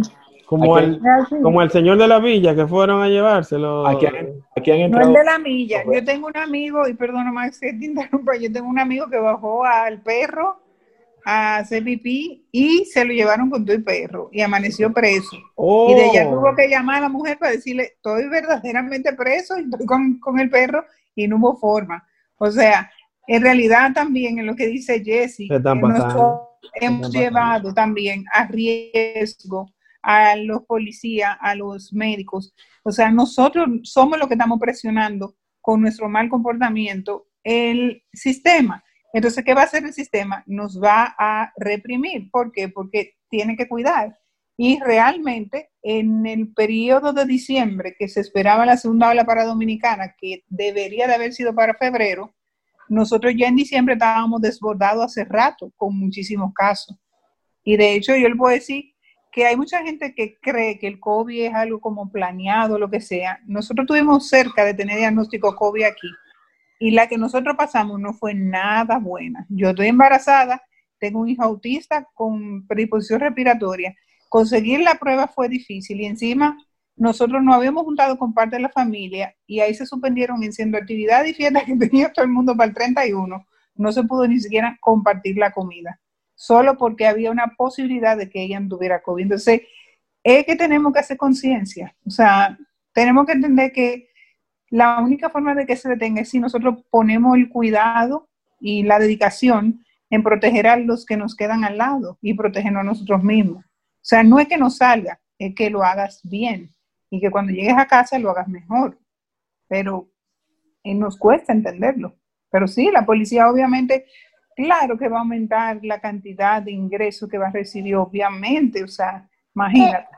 como, aquí- el, como el señor de la villa que fueron a llevárselo. aquí han, aquí han No entrado. el de la milla. Yo tengo un amigo, y perdona más que te interrumpa, yo tengo un amigo que bajó al perro a hacer pipí y se lo llevaron con todo el perro y amaneció preso. Oh, Y de allá tuvo que llamar a la mujer para decirle, estoy verdaderamente preso y estoy con, con el perro y no hubo forma. O sea, en realidad también en lo que dice Jesse, nosotros hemos llevado también a riesgo a los policías, a los médicos. O sea, nosotros somos los que estamos presionando con nuestro mal comportamiento el sistema. Entonces, ¿qué va a hacer el sistema? Nos va a reprimir. ¿Por qué? Porque tiene que cuidar. Y realmente, en el periodo de diciembre, que se esperaba la segunda ola para Dominicana, que debería de haber sido para febrero, nosotros ya en diciembre estábamos desbordados hace rato con muchísimos casos. Y de hecho, yo le puedo decir que hay mucha gente que cree que el COVID es algo como planeado, lo que sea. Nosotros estuvimos cerca de tener diagnóstico COVID aquí y la que nosotros pasamos no fue nada buena. Yo estoy embarazada, tengo un hijo autista con predisposición respiratoria. Conseguir la prueba fue difícil y encima nosotros nos habíamos juntado con parte de la familia y ahí se suspendieron en siendo actividad y fiesta que tenía todo el mundo para el 31. No se pudo ni siquiera compartir la comida, solo porque había una posibilidad de que ella tuviera COVID. Entonces, es que tenemos que hacer conciencia. O sea, tenemos que entender que la única forma de que se detenga es si nosotros ponemos el cuidado y la dedicación en proteger a los que nos quedan al lado y protegernos a nosotros mismos. O sea, no es que no salga, es que lo hagas bien y que cuando llegues a casa lo hagas mejor. Pero eh, nos cuesta entenderlo. Pero sí, la policía obviamente, claro que va a aumentar la cantidad de ingresos que va a recibir, obviamente. O sea, imagínate.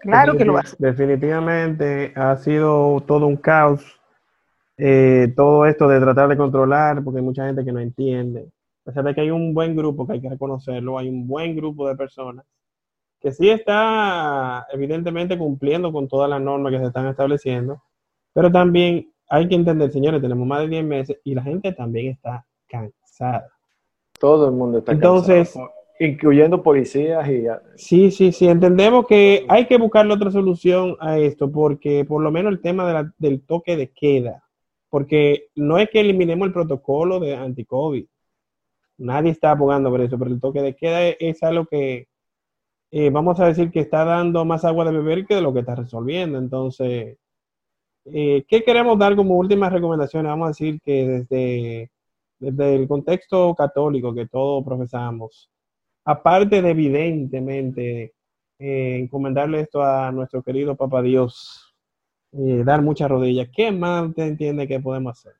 Claro que lo va a. Definitivamente ha sido todo un caos. eh, todo esto de tratar de controlar, porque hay mucha gente que no entiende. Pesar de que hay un buen grupo, que hay que reconocerlo, hay un buen grupo de personas que sí está evidentemente cumpliendo con todas las normas que se están estableciendo, pero también hay que entender, señores, tenemos más de 10 meses y la gente también está cansada. Todo el mundo está Entonces- cansado, incluyendo policías y Sí, sí, sí, entendemos que hay que buscarle otra solución a esto, porque por lo menos el tema de la- del toque de queda, porque no es que eliminemos el protocolo de anti-COVID, nadie está abogando por eso, pero el toque de queda es, es algo que eh, vamos a decir que está dando más agua de beber que de lo que está resolviendo. Entonces, eh, ¿qué queremos dar como últimas recomendaciones? Vamos a decir que desde, desde el contexto católico que todos profesamos, aparte de evidentemente eh, encomendarle esto a nuestro querido Papa Dios, dar muchas rodillas, ¿qué más usted entiende que podemos hacer?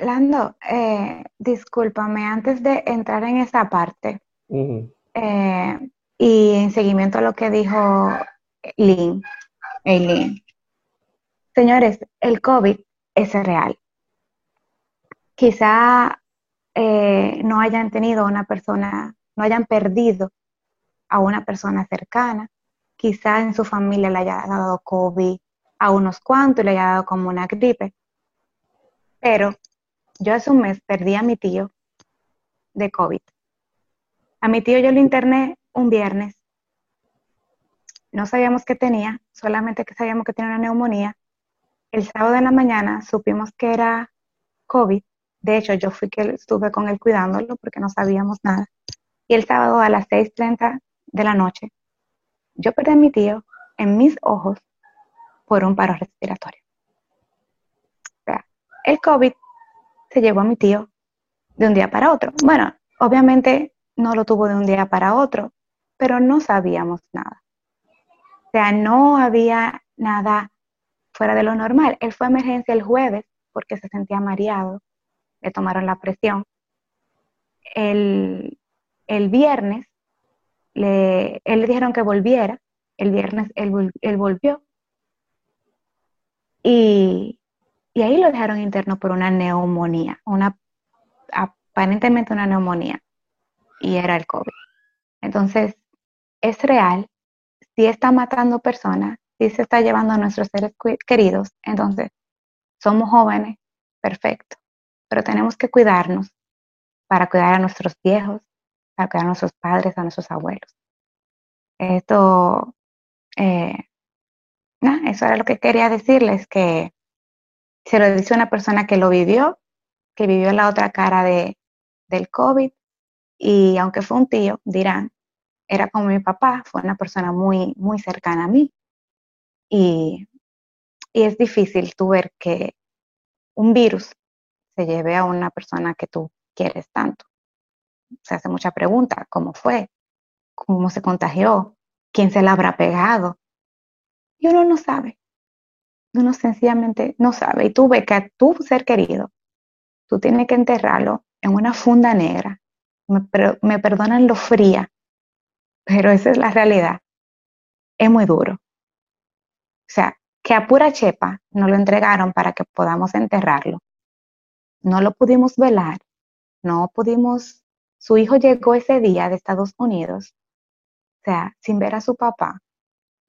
Lando, eh, discúlpame, antes de entrar en esa parte, eh, y en seguimiento a lo que dijo Lynn, Eileen. Señores, el COVID es real. Quizá eh, no hayan tenido una persona, no hayan perdido a una persona cercana. Quizá en su familia le haya dado COVID a unos cuantos y le haya dado como una gripe. Pero yo hace un mes perdí a mi tío de COVID. A mi tío yo lo interné un viernes. No sabíamos qué tenía, solamente que sabíamos que tenía una neumonía. El sábado de la mañana supimos que era COVID. De hecho, yo fui que estuve con él cuidándolo porque no sabíamos nada. Y el sábado a las 6.30 de la noche, yo perdí a mi tío en mis ojos por un paro respiratorio. O sea, el COVID se llevó a mi tío de un día para otro. Bueno, obviamente no lo tuvo de un día para otro, pero no sabíamos nada. O sea, no había nada fuera de lo normal. Él fue a emergencia el jueves porque se sentía mareado, le tomaron la presión. El, el viernes, le, dijeron que volviera, el viernes él, él volvió y, y ahí lo dejaron interno por una neumonía, una aparentemente una neumonía y era el COVID. Entonces, es real, sí está matando personas, sí se está llevando a nuestros seres queridos, entonces, somos jóvenes, perfecto, pero tenemos que cuidarnos para cuidar a nuestros viejos, para cuidar a nuestros padres, a nuestros abuelos. Esto, eh, eso era lo que quería decirles, que se lo dice una persona que lo vivió, que vivió la otra cara de, del COVID, y aunque fue un tío, dirán, era como mi papá, fue una persona muy, muy cercana a mí. Y, y es difícil tú ver que un virus se lleve a una persona que tú quieres tanto. Se hace mucha pregunta, ¿cómo fue? ¿Cómo se contagió? ¿Quién se la habrá pegado? Y uno no sabe. Uno sencillamente no sabe. Y tú ves que a tu ser querido, tú tienes que enterrarlo en una funda negra. Me, me perdonan lo fría, pero esa es la realidad. Es muy duro. O sea, que a pura chepa nos lo entregaron para que podamos enterrarlo. No lo pudimos velar, no pudimos, su hijo llegó ese día de Estados Unidos, o sea, sin ver a su papá,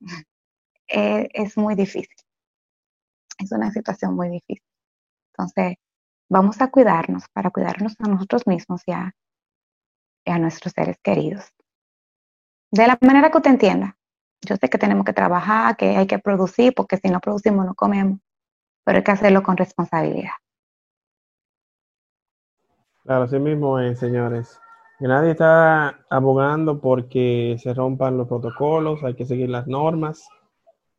eh, es muy difícil. Es una situación muy difícil. Entonces, vamos a cuidarnos para cuidarnos a nosotros mismos y a, nuestros seres queridos. De la manera que usted entienda. Yo sé que tenemos que trabajar, que hay que producir, porque si no producimos no comemos, pero hay que hacerlo con responsabilidad. Claro, así mismo es, señores. Nadie está abogando porque se rompan los protocolos, hay que seguir las normas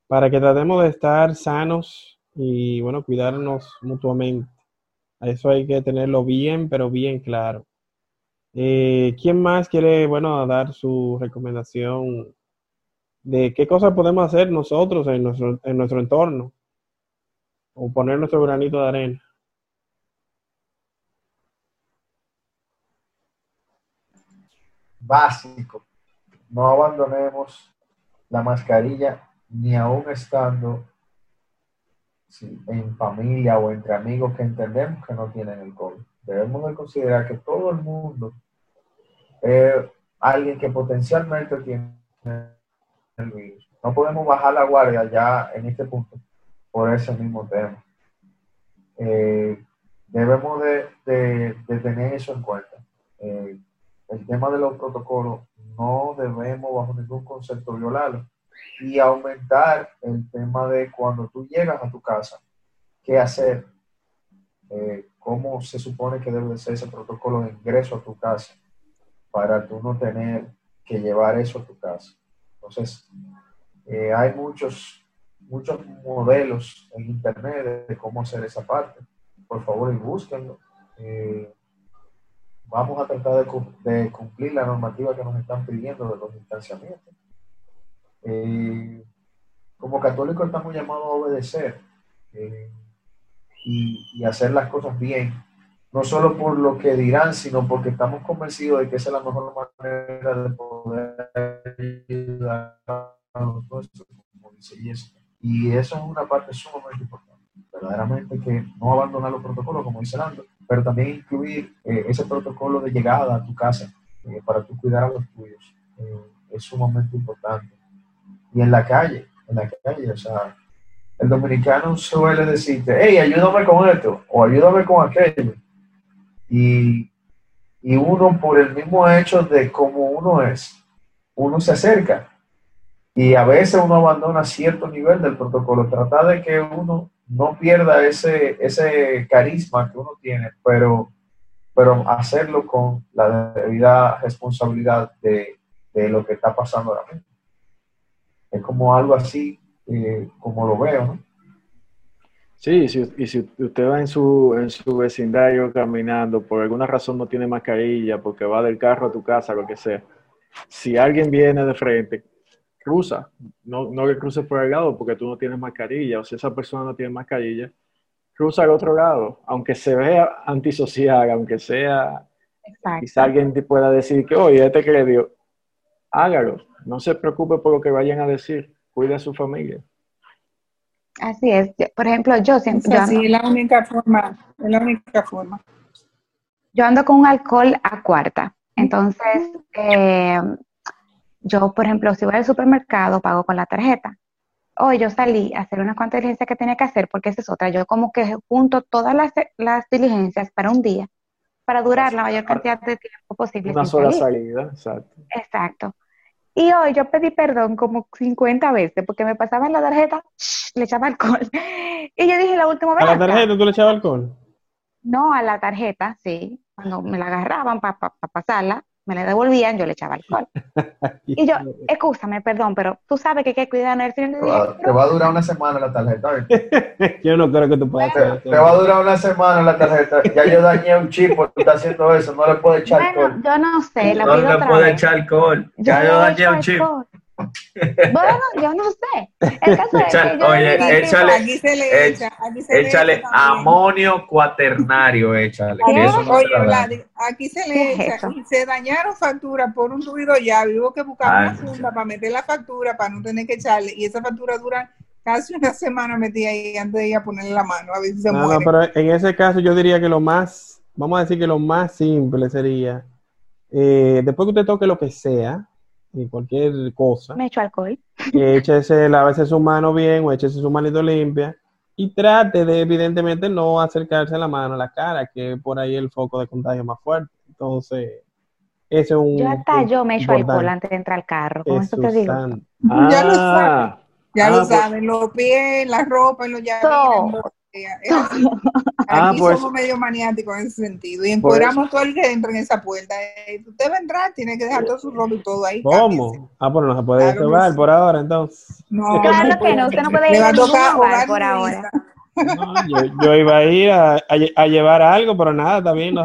para que tratemos de estar sanos y, bueno, cuidarnos mutuamente. Eso hay que tenerlo bien, pero bien claro. Eh, ¿Quién más quiere, bueno, dar su recomendación de qué cosas podemos hacer nosotros en nuestro, en nuestro entorno o poner nuestro granito de arena. Básico. No abandonemos la mascarilla ni aún estando en familia o entre amigos que entendemos que no tienen el COVID. Debemos de considerar que todo el mundo es alguien que potencialmente tiene no podemos bajar la guardia ya en este punto por ese mismo tema. Eh, debemos de, tener eso en cuenta. Eh, el tema de los protocolos no debemos bajo ningún concepto violarlo y aumentar el tema de cuando tú llegas a tu casa, qué hacer, eh, cómo se supone que debe ser ese protocolo de ingreso a tu casa para tú no tener que llevar eso a tu casa. Entonces, eh, hay muchos, muchos modelos en Internet de cómo hacer esa parte. Por favor, y búsquenlo. Eh, vamos a tratar de, cumplir la normativa que nos están pidiendo de los distanciamientos. Eh, como católicos estamos llamados a obedecer y, y, hacer las cosas bien, no solo por lo que dirán, sino porque estamos convencidos de que esa es la mejor manera de poder ayudar y eso. es una parte sumamente importante. Verdaderamente que no abandonar los protocolos, como dice Lando, pero también incluir eh, ese protocolo de llegada a tu casa eh, para tú cuidar a los tuyos. Eh, es sumamente importante. Y en la calle, en la calle, o sea, el dominicano suele decirte, hey, ayúdame con esto o ayúdame con aquello. Y, y uno, por el mismo hecho de cómo uno es, uno se acerca y a veces uno abandona cierto nivel del protocolo. Tratar de que uno no pierda ese, ese carisma que uno tiene, pero, pero hacerlo con la debida responsabilidad de, de lo que está pasando ahora mismo. Es como algo así, eh, como lo veo, ¿no? Sí, si, y si usted va en su, en su vecindario caminando, por alguna razón no tiene mascarilla, porque va del carro a tu casa, lo que sea, si alguien viene de frente, cruza, no, no que cruces por el lado porque tú no tienes mascarilla, o si esa persona no tiene mascarilla, cruza al otro lado, aunque se vea antisocial, aunque sea, quizá alguien te pueda decir que, oye, este que hágalo, no se preocupe por lo que vayan a decir, cuide a su familia. Así es, por ejemplo, yo siempre... Es la única forma, es la única forma. Yo ando con un alcohol a cuarta, entonces... Eh, yo, por ejemplo, si voy al supermercado, pago con la tarjeta. Hoy yo salí a hacer una cuantas diligencias que tenía que hacer, porque esa es otra. Yo como que junto todas las, las diligencias para un día, para durar la mayor cantidad de tiempo posible. Una sola salida, exacto. Exacto. Y hoy yo pedí perdón como 50 veces, porque me pasaba en la tarjeta, le echaba alcohol. Y yo dije la última vez. ¿A la tarjeta tú le echabas alcohol? No, a la tarjeta, sí. Cuando me la agarraban para pasarla, me la devolvían, yo le echaba alcohol. Y yo, escúchame, perdón, pero tú sabes que hay que cuidar el Te va, te va a durar una semana la tarjeta. Yo no creo que tú puedas hacer Te, te va a durar una semana la tarjeta. Ya yo dañé un chip porque está haciendo eso. No le puedo echar Bueno, alcohol. yo no sé, la No pido le otra puede vez. echar alcohol. Yo Ya yo echo dañé un chip. alcohol. Bueno, yo no sé. El caso es Echa- que yo oye, digo échale- aquí se le Ech- echa, aquí se le Échale echa amonio cuaternario, échale. ¿Qué? Que eso no se Oye, aquí se ¿Qué le es echa eso? y se dañaron facturas por un ruido ya, hubo que buscar una funda para meter la factura para no tener que echarle y esa factura dura casi una semana metida ahí antes de ir a ponerle la mano a ver si se No, no, pero en ese caso yo diría que lo más, vamos a decir que lo más simple sería, eh, después que usted toque lo que sea, y cualquier cosa, me echo alcohol. échese, lávese su mano bien o échese su manito limpia y trate de evidentemente no acercarse la mano a la cara, que es por ahí el foco de contagio más fuerte. Entonces, ese es un... Yo hasta yo me echo alcohol antes de entrar al carro, con eso te digo. Ya lo Ah, Ya Ah, lo pues- saben, los pies, la ropa, los llaves. Ah, Aquí pues- somos medio maniáticos en ese sentido y encuadramos todo el que entra en esa puerta. Eh, Usted va a entrar, tiene que dejar todo su ropa y todo ahí. cámbiese. ¿Cómo? Ah, pero no se puede Claro por ahora, entonces. No, Claro que no, usted no puede ir a a jugar por ahora. No, yo, yo iba a ir a, a lle- a llevar algo, pero nada, también no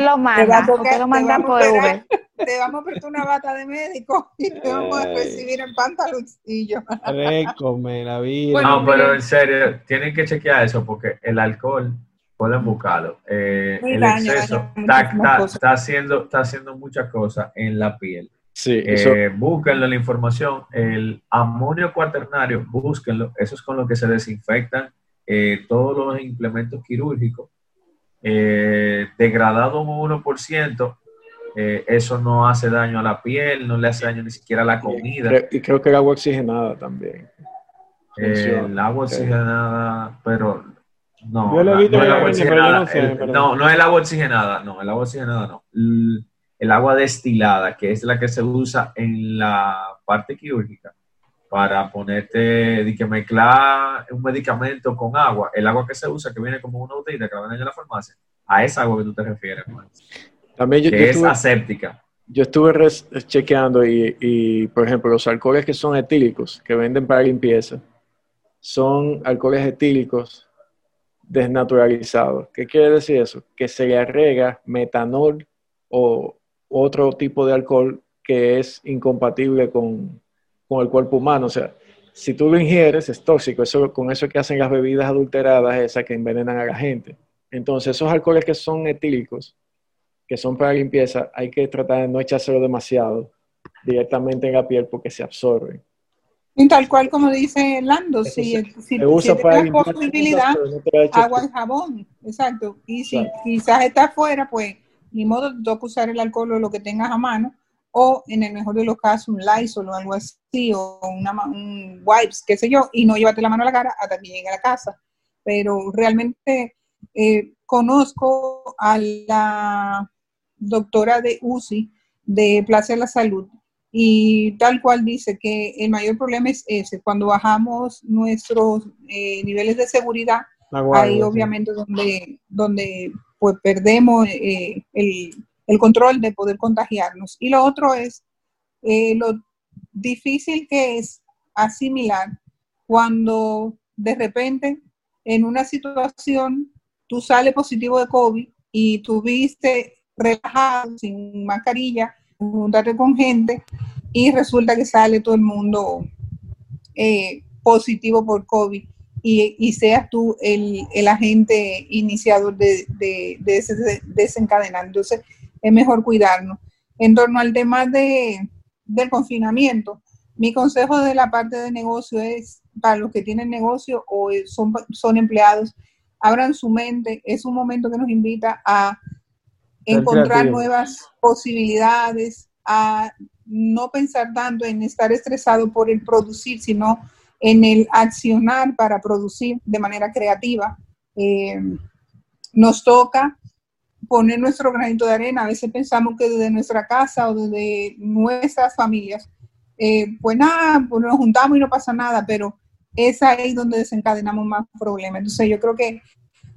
lo Te a manda, tocar- usted lo te manda a por. Uber. Te vamos a prestar una bata de médico y te vamos a recibir en pantaloncillo. Récome la vida. Bueno, No, pero en serio, tienen que chequear eso porque el alcohol, pueden buscarlo. Eh, el exceso daña está, está- haciendo, está haciendo muchas cosas en la piel. sí, eso, Eh, búsquenlo la información. El amonio cuaternario, búsquenlo. Eso es con lo que se desinfectan eh, todos los implementos quirúrgicos. Eh, degradado un 1%, eh, eso no hace daño a la piel, no le hace daño ni siquiera a la comida. y creo que el agua oxigenada también. Eh, el agua oxigenada, pero no, Yo lo he la- visto no el agua oxigenada, el- no, no el agua oxigenada, no, el agua oxigenada no. El, el agua destilada, que es la que se usa en la parte quirúrgica para ponerte, de que mezclar un medicamento con agua, el agua que se usa, que viene como una botella que la venden en la farmacia, a esa agua que tú te refieres, También yo, yo que es estuve, aséptica. yo estuve res- chequeando y, y, por ejemplo, los alcoholes que son etílicos, que venden para limpieza, son alcoholes etílicos desnaturalizados. ¿Qué quiere decir eso? Que se le agrega metanol o otro tipo de alcohol que es incompatible con, con el cuerpo humano. O sea, si tú lo ingieres, es tóxico. Eso, con eso es que hacen las bebidas adulteradas, esas que envenenan a la gente. Entonces, esos alcoholes que son etílicos, que son para limpieza, hay que tratar de no echárselo demasiado directamente en la piel porque se absorben. Y tal cual como dice Lando, Eso si, se- si, Se usa si para posibilidad, no la agua y jabón, exacto. Y si Claro. quizás está afuera, pues ni modo toca usar el alcohol o lo que tengas a mano, o en el mejor de los casos un Lysol o algo así, o una, un wipes, qué sé yo, y no llevarte la mano a la cara hasta que llegue a la casa. Pero realmente eh, conozco a la doctora de UCI de Plaza de la Salud y tal cual dice que el mayor problema es ese, cuando bajamos nuestros eh, niveles de seguridad, guardia, ahí sí. obviamente donde, donde pues perdemos eh, el, el control de poder contagiarnos. Y lo otro es eh, lo difícil que es asimilar cuando de repente en una situación tú sales positivo de COVID y tuviste relajado, sin mascarilla, juntarte con gente y resulta que sale todo el mundo eh, positivo por COVID y, seas tú el, el agente iniciador de, de, ese de- desencadenante. Entonces, es mejor cuidarnos. En torno al tema de, del confinamiento, mi consejo de la parte de negocio es, para los que tienen negocio o son, son empleados, abran su mente. Es un momento que nos invita a encontrar nuevas posibilidades, a no pensar tanto en estar estresado por el producir, sino en el accionar para producir de manera creativa. Eh, nos toca poner nuestro granito de arena. A veces pensamos que desde nuestra casa o desde nuestras familias, eh, pues nada, pues nos juntamos y no pasa nada, pero es ahí donde desencadenamos más problemas. Entonces yo creo que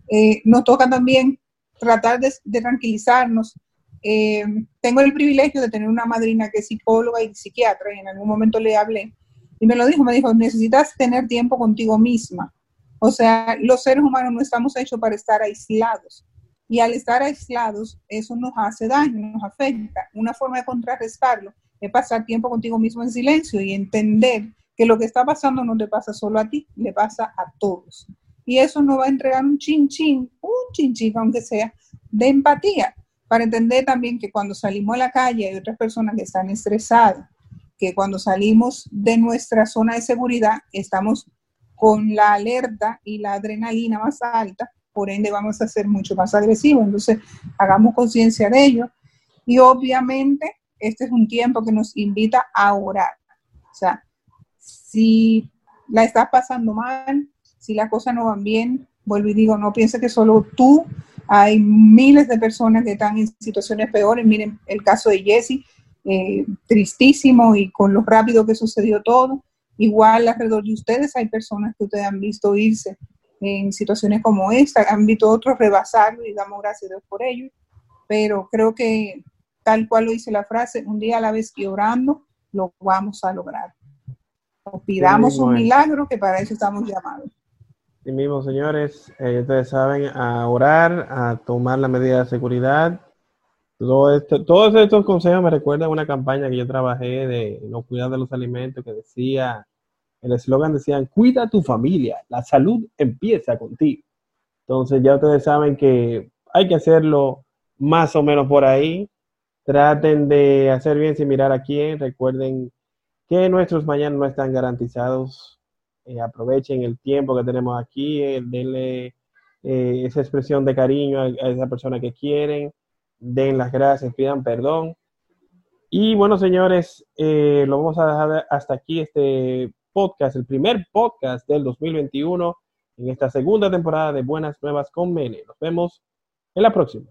eh, nos toca también tratar de, de tranquilizarnos, eh, tengo el privilegio de tener una madrina que es psicóloga y psiquiatra, y en algún momento le hablé, y me lo dijo, me dijo, necesitas tener tiempo contigo misma. O sea, los seres humanos no estamos hechos para estar aislados. Y al estar aislados, eso nos hace daño, nos afecta. Una forma de contrarrestarlo es pasar tiempo contigo mismo en silencio y entender que lo que está pasando no te pasa solo a ti, le pasa a todos. Y eso nos va a entregar un chin chin, un chin chin, aunque sea, de empatía, para entender también que cuando salimos a la calle hay otras personas que están estresadas, que cuando salimos de nuestra zona de seguridad estamos con la alerta y la adrenalina más alta, por ende vamos a ser mucho más agresivos. Entonces, hagamos conciencia de ello. Y obviamente, este es un tiempo que nos invita a orar. O sea, si la estás pasando mal, si las cosas no van bien, vuelvo y digo, no pienses que solo tú, hay miles de personas que están en situaciones peores. Miren el caso de Jesse, eh, tristísimo y con lo rápido que sucedió todo. Igual alrededor de ustedes hay personas que ustedes han visto irse en situaciones como esta, han visto otros rebasarlo y damos gracias a Dios por ello. Pero creo que tal cual lo dice la frase, un día a la vez y orando, lo vamos a lograr. O pidamos un milagro que para eso estamos llamados. Sí mismo, señores, eh, ustedes saben, a orar, a tomar la medida de seguridad. Todo esto, todos estos consejos me recuerdan una campaña que yo trabajé de no cuidar de los alimentos que decía, el eslogan decía, cuida tu familia, la salud empieza contigo. Entonces ya ustedes saben que hay que hacerlo más o menos por ahí. Traten de hacer bien sin mirar a quién. Recuerden que nuestros mañanas no están garantizados. Eh, aprovechen el tiempo que tenemos aquí, eh, denle eh, esa expresión de cariño a, a, esa persona que quieren, den las gracias, pidan perdón. Y bueno, señores, lo vamos a dejar hasta aquí este podcast, el primer podcast del 2021 en esta segunda temporada de Buenas Nuevas con Mene. Nos vemos en la próxima.